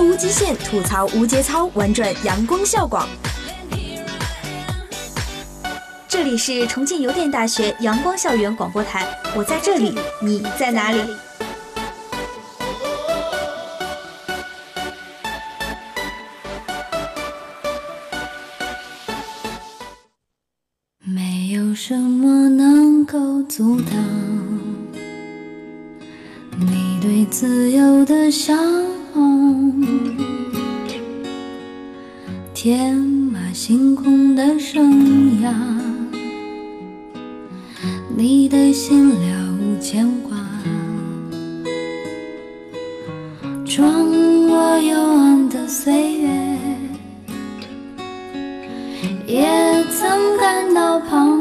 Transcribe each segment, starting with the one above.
无极限，吐槽无节操，玩转阳光校广。这里是重庆邮电大学阳光校园广播台，我在这里，你在哪里？没有什么能够阻挡你对自由的向往，天马行空的生涯，你的心了无牵挂，装我幽暗的岁月。也曾感到彷徨。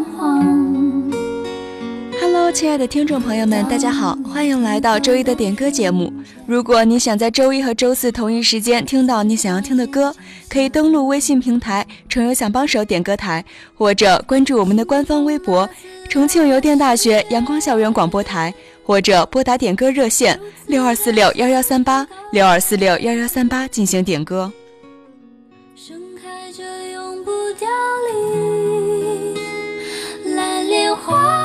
亲爱的听众朋友们，大家好，欢迎来到周一的点歌节目。如果你想在周一和周四同一时间听到你想要听的歌，可以登录微信平台“重邮小帮手点歌台”，或者关注我们的官方微博“重庆邮电大学阳光校园广播台”，或者拨打点歌热线六二四六幺幺三八六二四六幺幺三八进行点歌。盛开着永不凋零，蓝莲花。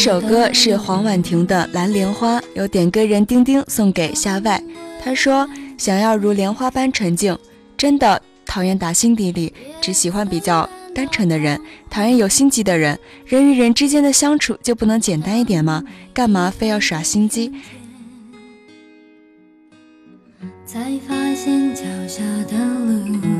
首歌是黄婉婷的《蓝莲花》，由点歌人丁丁送给夏外。他说：“想要如莲花般纯净，真的讨厌打心底里只喜欢比较单纯的人，讨厌有心机的人。人与人之间的相处就不能简单一点吗？干嘛非要耍心机？”才发现脚下的路。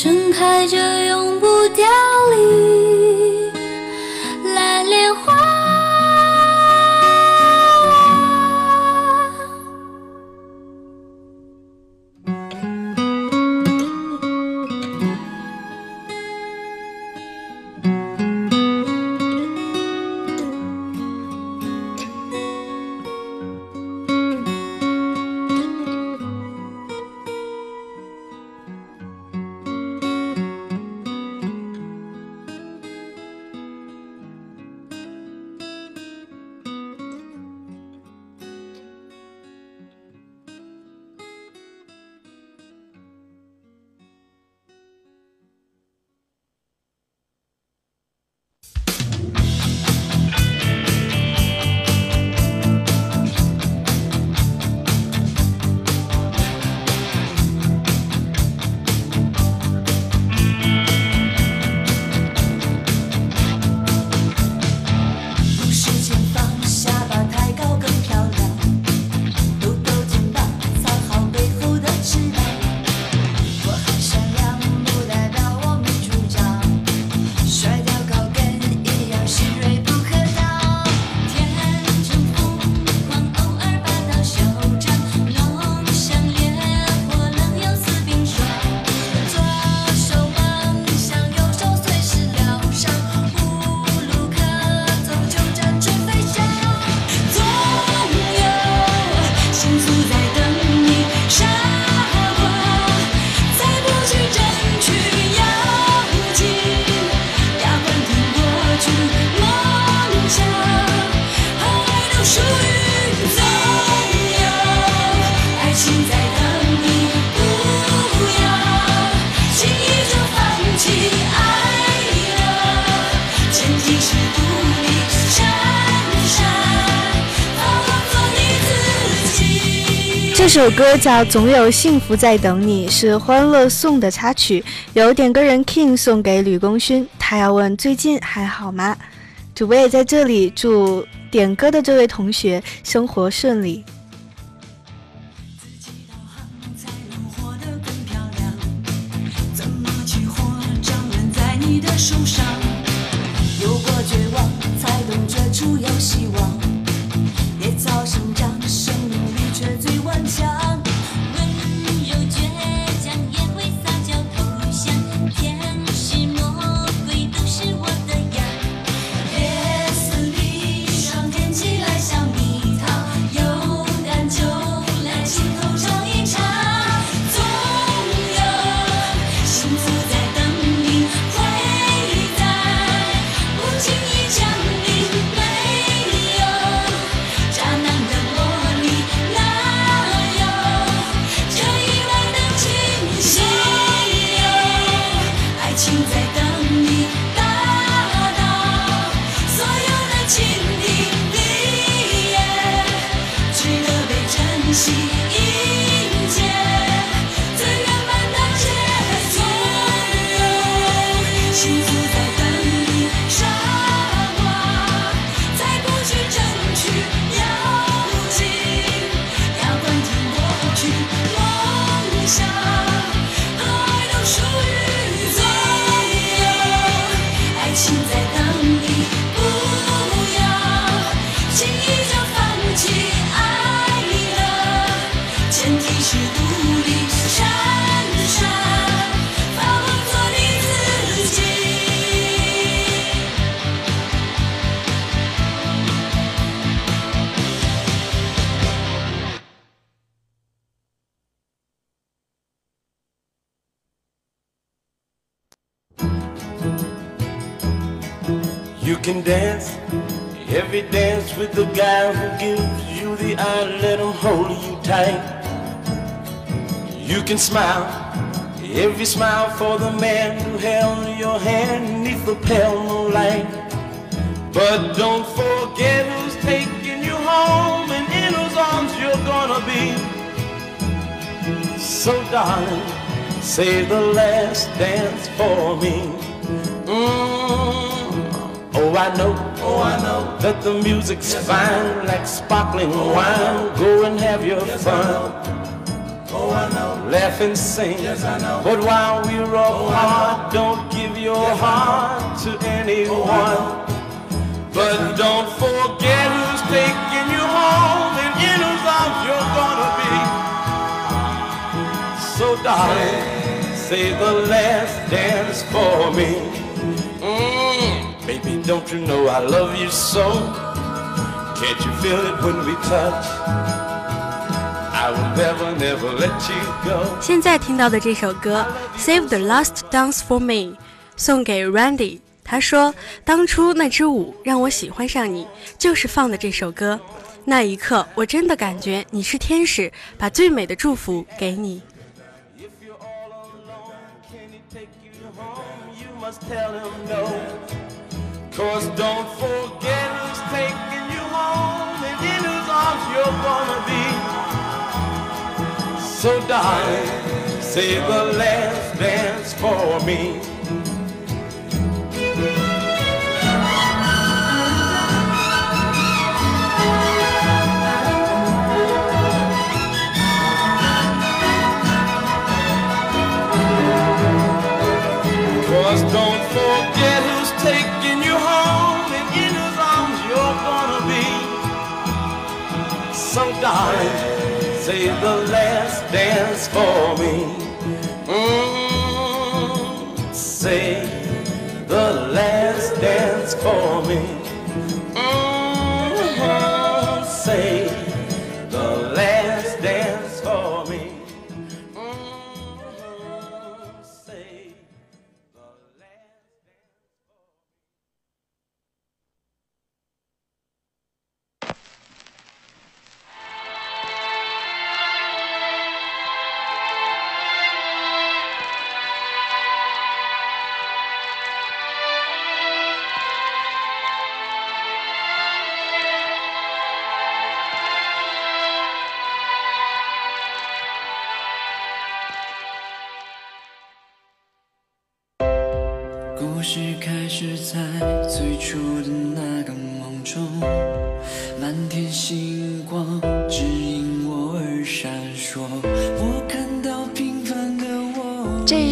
盛开着这首歌叫《总有幸福在等你》，是《欢乐颂》的插曲，由点歌人 King 送给吕功勋。他要问最近还好吗？主播也在这里祝点歌的这位同学生活顺利。你的手上 can dance every dance with the guy who gives you the eye, let him hold you tight. You can smile every smile for the man who held your hand neath the pale moonlight. But don't forget who's taking you home and in whose arms you're gonna be. So darling, say the last dance for me. Mm. Oh, I know, oh, I know that the music's yes, fine, like sparkling oh, wine. Go and have your fun. Oh, I know. Laugh and sing. Yes, I know. But while we're oh, apart, don't give your yes, heart to oh, anyone. But don't forget who's taking you home and in whose arms you're gonna be. So, darling, say the last dance for me. Mm. Baby, don't you know I love you so? Can't you feel it when we touch? I will never, never let you go. 现在听到的这首歌《Save the Last Dance for Me》，送给 Randy。他说：“当初那支舞让我喜欢上你，就是放的这首歌。那一刻，我真的感觉你是天使，把最美的祝福给你。” Cause don't forget who's taking you home and in whose arms you're gonna be. So darling, say the last dance for me.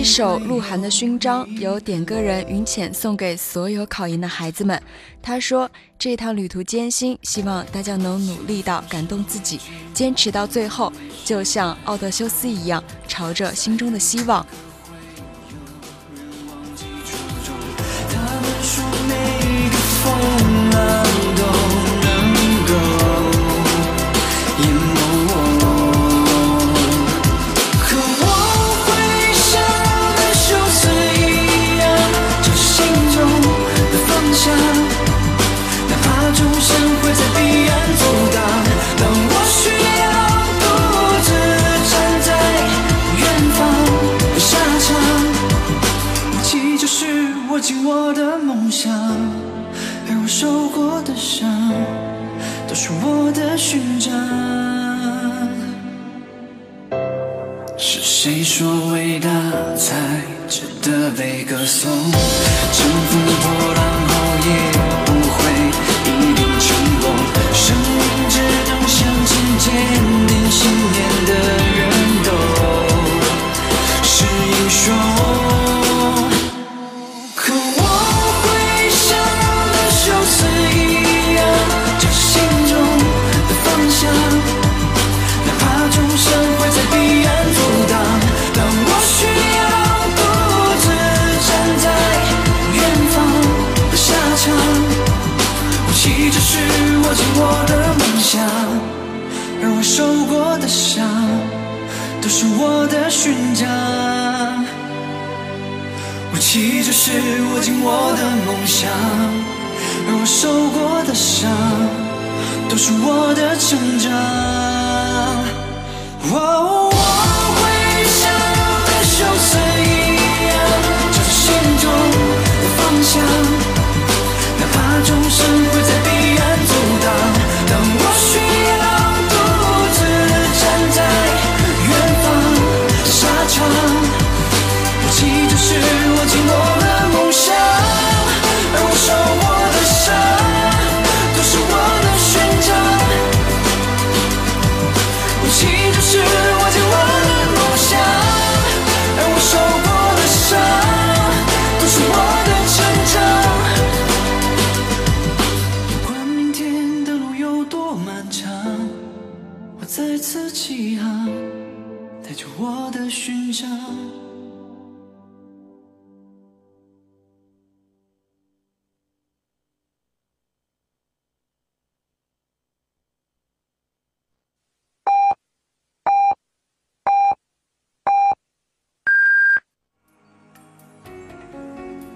首鹿晗的勋章由点歌人云浅送给所有考研的孩子们。他说：“这趟旅途艰辛，希望大家能努力到感动自己，坚持到最后，就像奥德修斯一样，朝着心中的希望。”是我的勋章。是谁说伟大才值得被歌颂？乘风破浪后也不会一定成功。生命只能向前，坚定信念的人都是英雄。勋章。武器就是握紧我的梦想，而我受过的伤，都是我的成长。哦。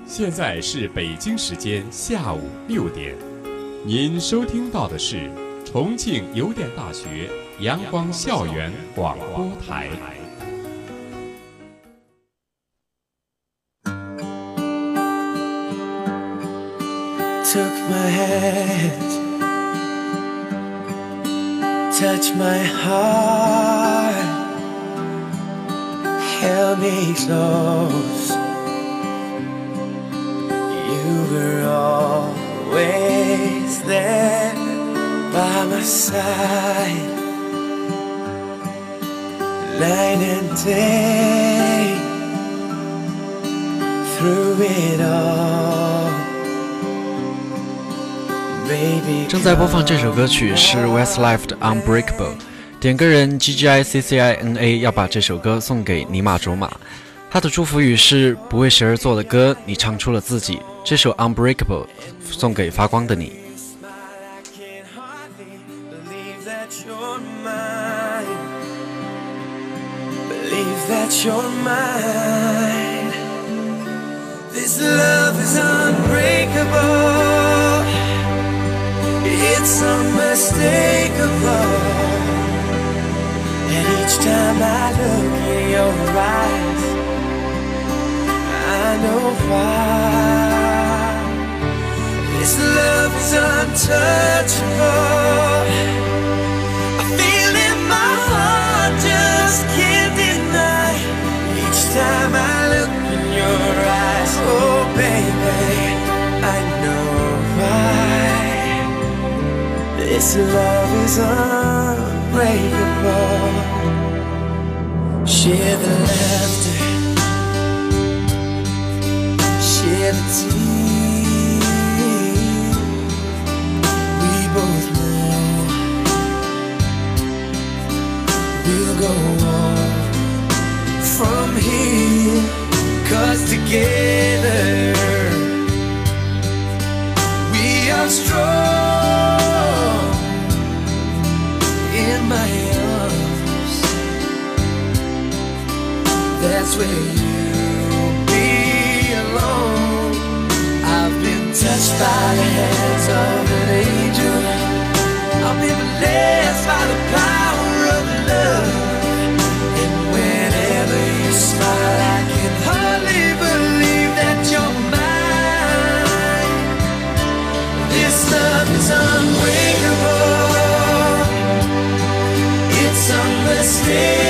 现在是北京时间下午六点，您收听到的是重庆邮电大学阳光校园广播台。Took my hand, touch my heart, held me close. 在来年，day through it all。正在播放这首歌曲是 Westlife 的 Unbreakable 点歌人 GGICCINA 要把这首歌送给尼玛卓玛，他的祝福语是不为谁而作的歌，你唱出了自己。这首 Unbreakable 送给发光的你。That you're mine. This love is unbreakable. It's unmistakable. And each time I look in your eyes, I know why. This love is untouchable. I feel in my heart, just. Each time I look in your eyes, oh baby, I know why this love is unbreakable. Share the laughter, share the tears. We both know we'll go on together we are strong in my arms. That's where you belong. I've been touched by the hands of an angel. I've been blessed by the power Yeah.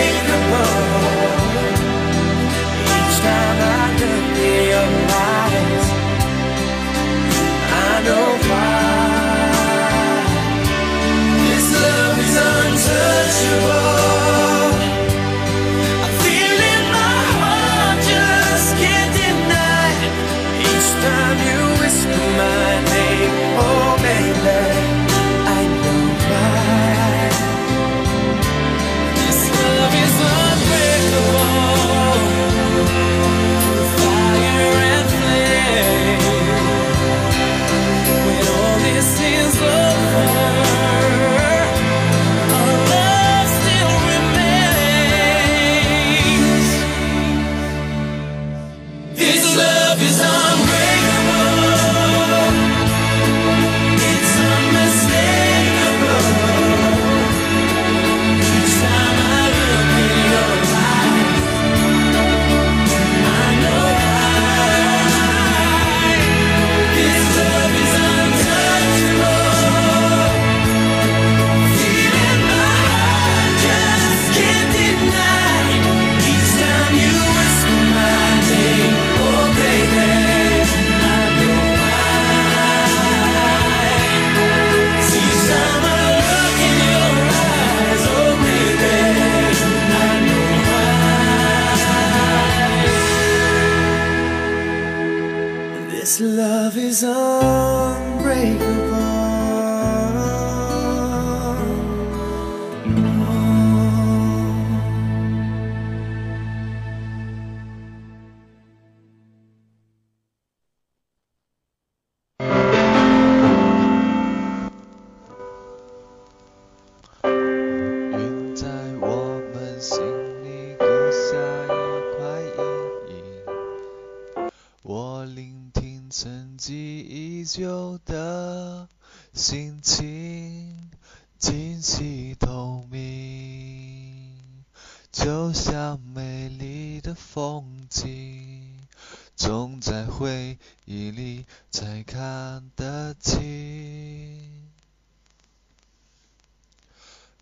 心情，清晰透明，就像美丽的风景，总在回忆里才看得清。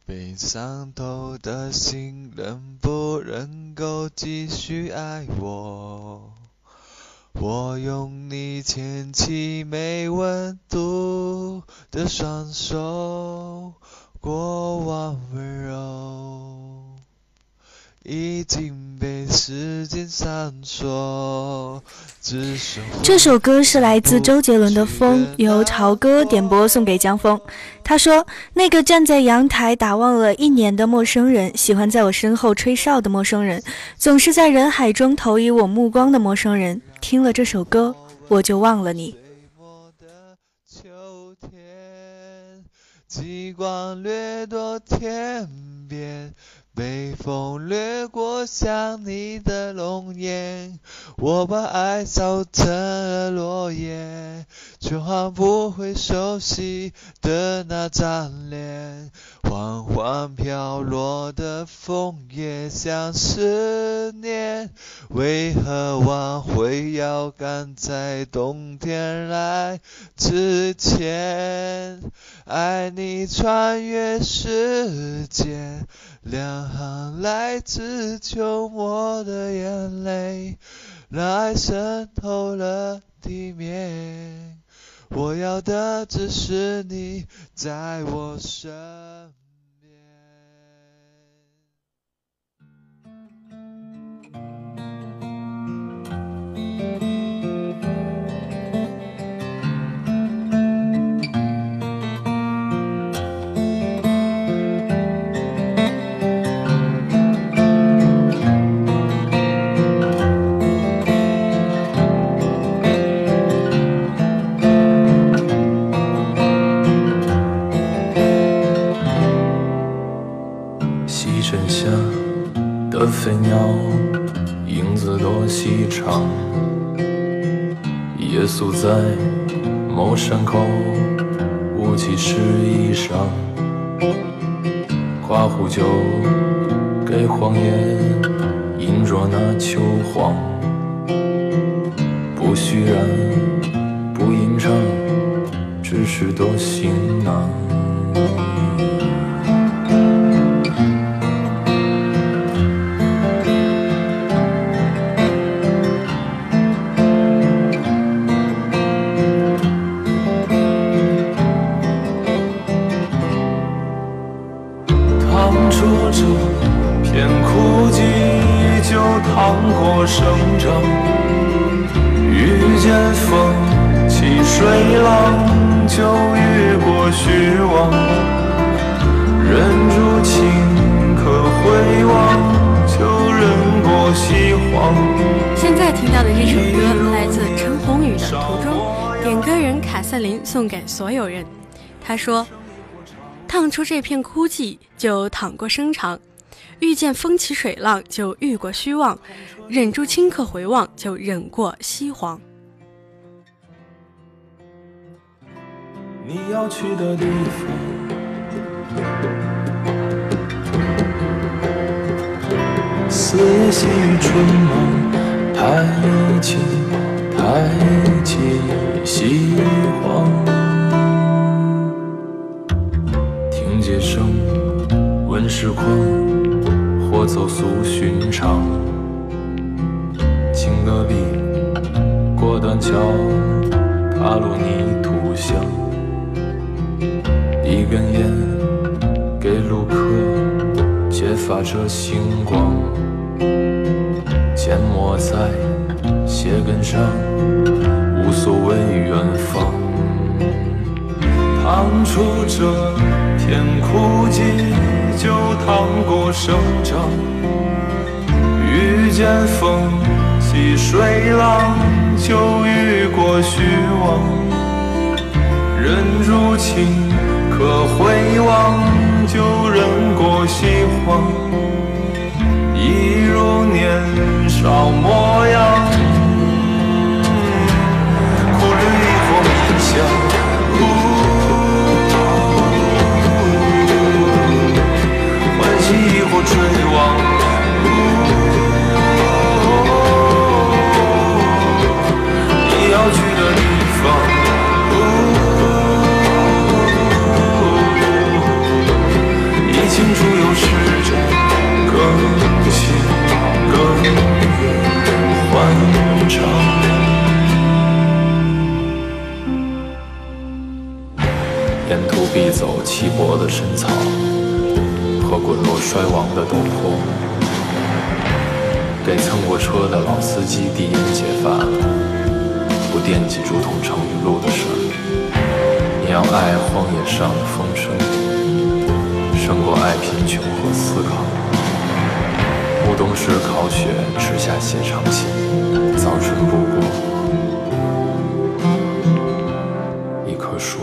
被伤透的心，能不能够继续爱我？我用你牵起没温度的双手，过往温柔。已经被时间闪烁。只剩这首歌是来自周杰伦的《风》，由潮哥点播送给江峰。他说：“那个站在阳台打望了一年的陌生人，喜欢在我身后吹哨的陌生人，总是在人海中投以我目光的陌生人，听了这首歌，我就忘了你。”极光掠夺天边，北风掠过想你的容颜。我把爱烧成了落叶，却换不回熟悉的那张脸。缓缓飘落的枫叶像思念，为何挽回要赶在冬天来之前？爱你穿越时间，两行来自秋末的眼泪，让爱渗透了地面。我我要的只是你在我身的飞鸟，影子多细长。夜宿在某山口，雾气湿衣裳。刮胡酒给荒野，饮着那秋黄。不虚然，不吟唱，只是多行囊。森林送给所有人。他说：“趟出这片枯寂，就淌过生长；遇见风起水浪，就遇过虚妄；忍住顷刻回望，就忍过西荒。”你要去的地方。四野细雨春忙，抬起抬起希望。听街声，闻市况，或走俗寻常。经戈壁，过断桥，踏入泥土香。一根烟，给路客揭发着星光，缄默在鞋跟上，无所谓远方。趟出这片枯寂，就趟过生长。遇见风起水浪，就遇过虚妄。忍住情。可回望，就忍过西荒，一如年少模样。苦旅亦或迷香，欢喜亦或追望。你要去的地方。清楚又是着更新更欢畅。沿途必走稀薄的深草和滚落衰亡的陡坡，给蹭过车的老司机递烟解乏，不惦记竹筒盛雨露的事。你要爱荒野上的风声。胜过爱贫穷和思考。暮冬时烤雪，吃下写长信，早春不过一棵树。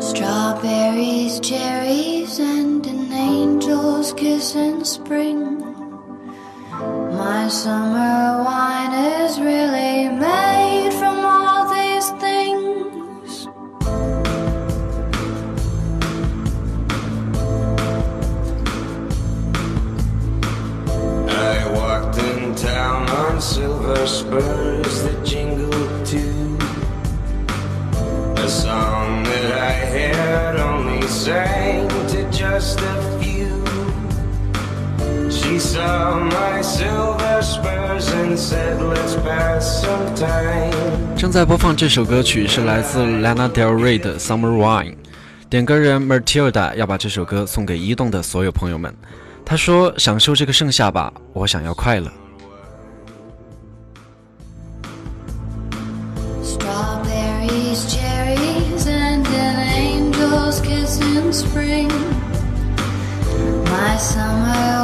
Strawberries, cherries, and an angel's kiss in spring. 这首歌曲是来自 Lana Del Rey 的《Summer Wine》，点歌人 Matilda 要把这首歌送给移动的所有朋友们。他说：“享受这个盛夏吧，我想要快乐。” My summer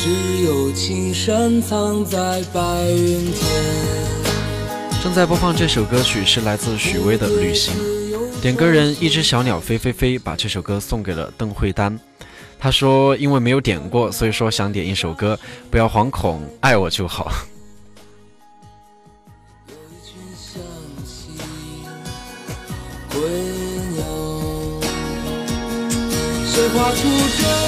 只有青山藏在白云间。正在播放这首歌曲是来自许巍的《旅行》，点歌人一只小鸟飞飞飞把这首歌送给了邓慧丹。他说：“因为没有点过，所以说想点一首歌，不要惶恐，爱我就好。”谁画出这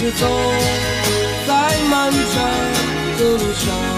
是走在漫长的路上。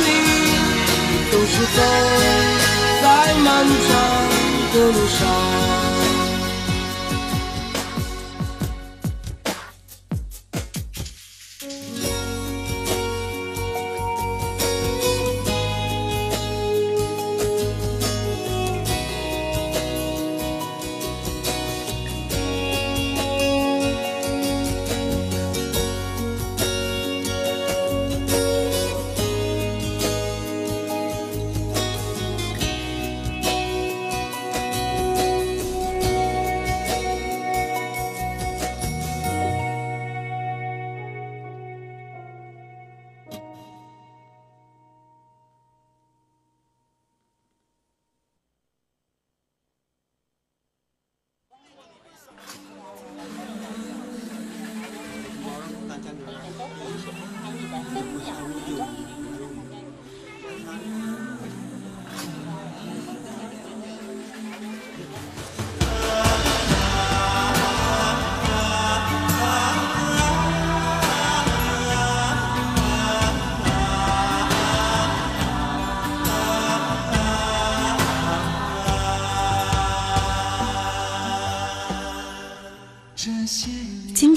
是走在漫长的路上。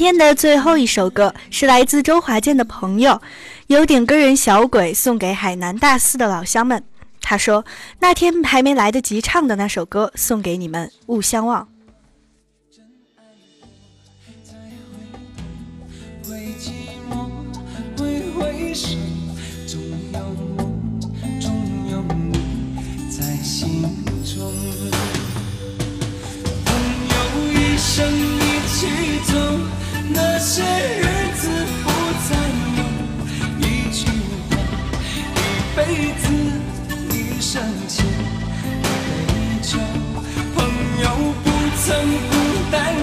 天的最后一首歌是来自周华健的朋友，有点个人小鬼送给海南大四的老乡们。他说：“那天还没来得及唱的那首歌，送给你们，勿相忘。”些日子不再有一句话，一辈子一生情，一杯酒，朋友不。曾孤单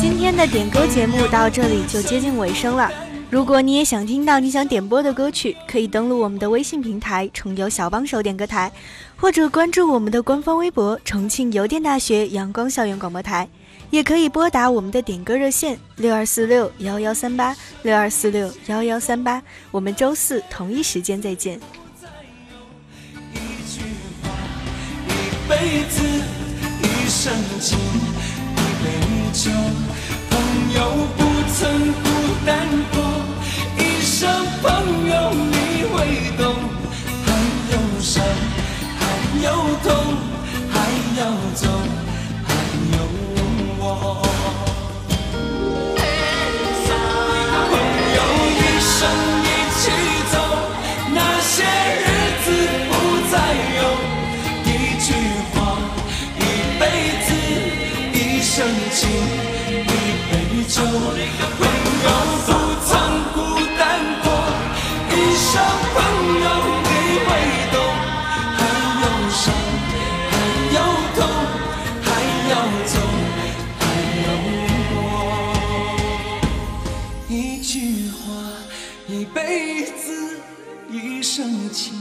今天的点歌节目到这里就接近尾声了。如果你也想听到你想点播的歌曲，可以登录我们的微信平台“重邮小帮手点歌台”，或者关注我们的官方微博“重庆邮电大学阳光校园广播台”，也可以拨打我们的点歌热线六二四六幺幺三八六二四六幺幺三八。我们周四同一时间再见。一辈子，生情，一杯酒。朋友不曾孤单过，一生朋友你会懂。还有伤，还有痛，还要走，还有我。朋友一生情，一杯酒。朋友不曾孤单过，一生朋友你会懂。还有伤，还有痛，还要走，还有我。一句话，一辈子，一生情。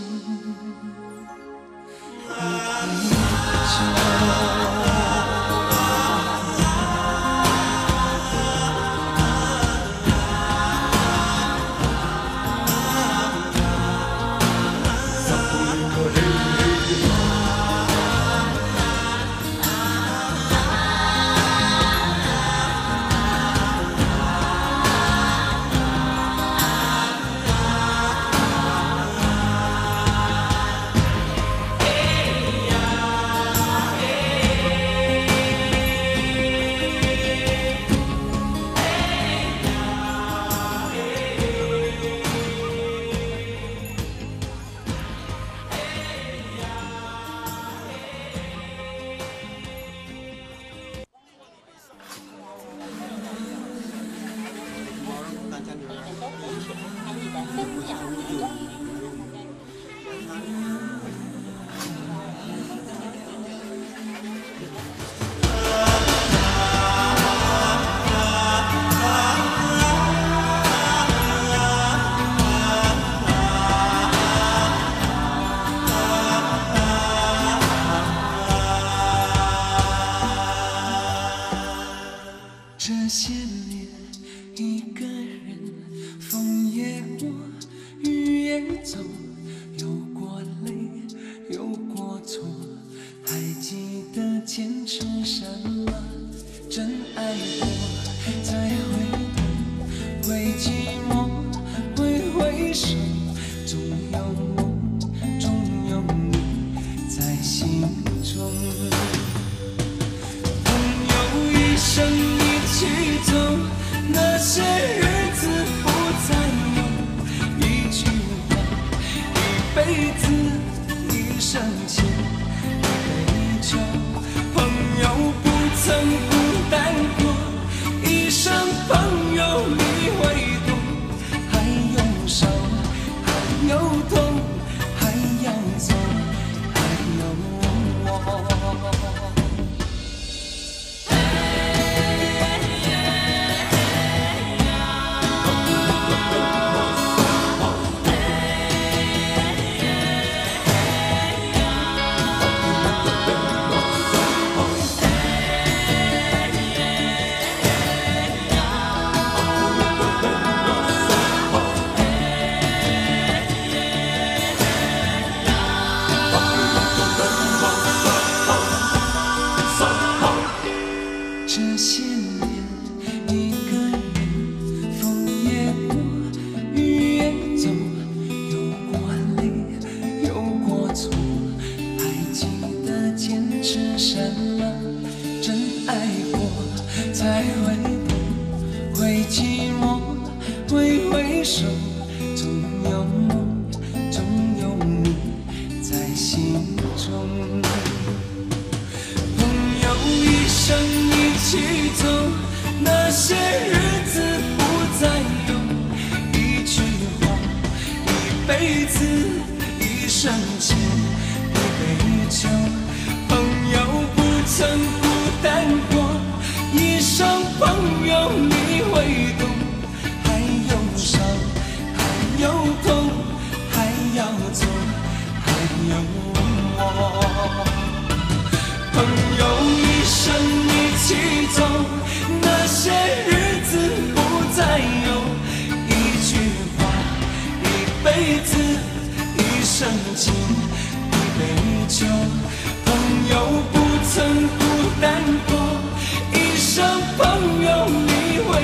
这些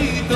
solito.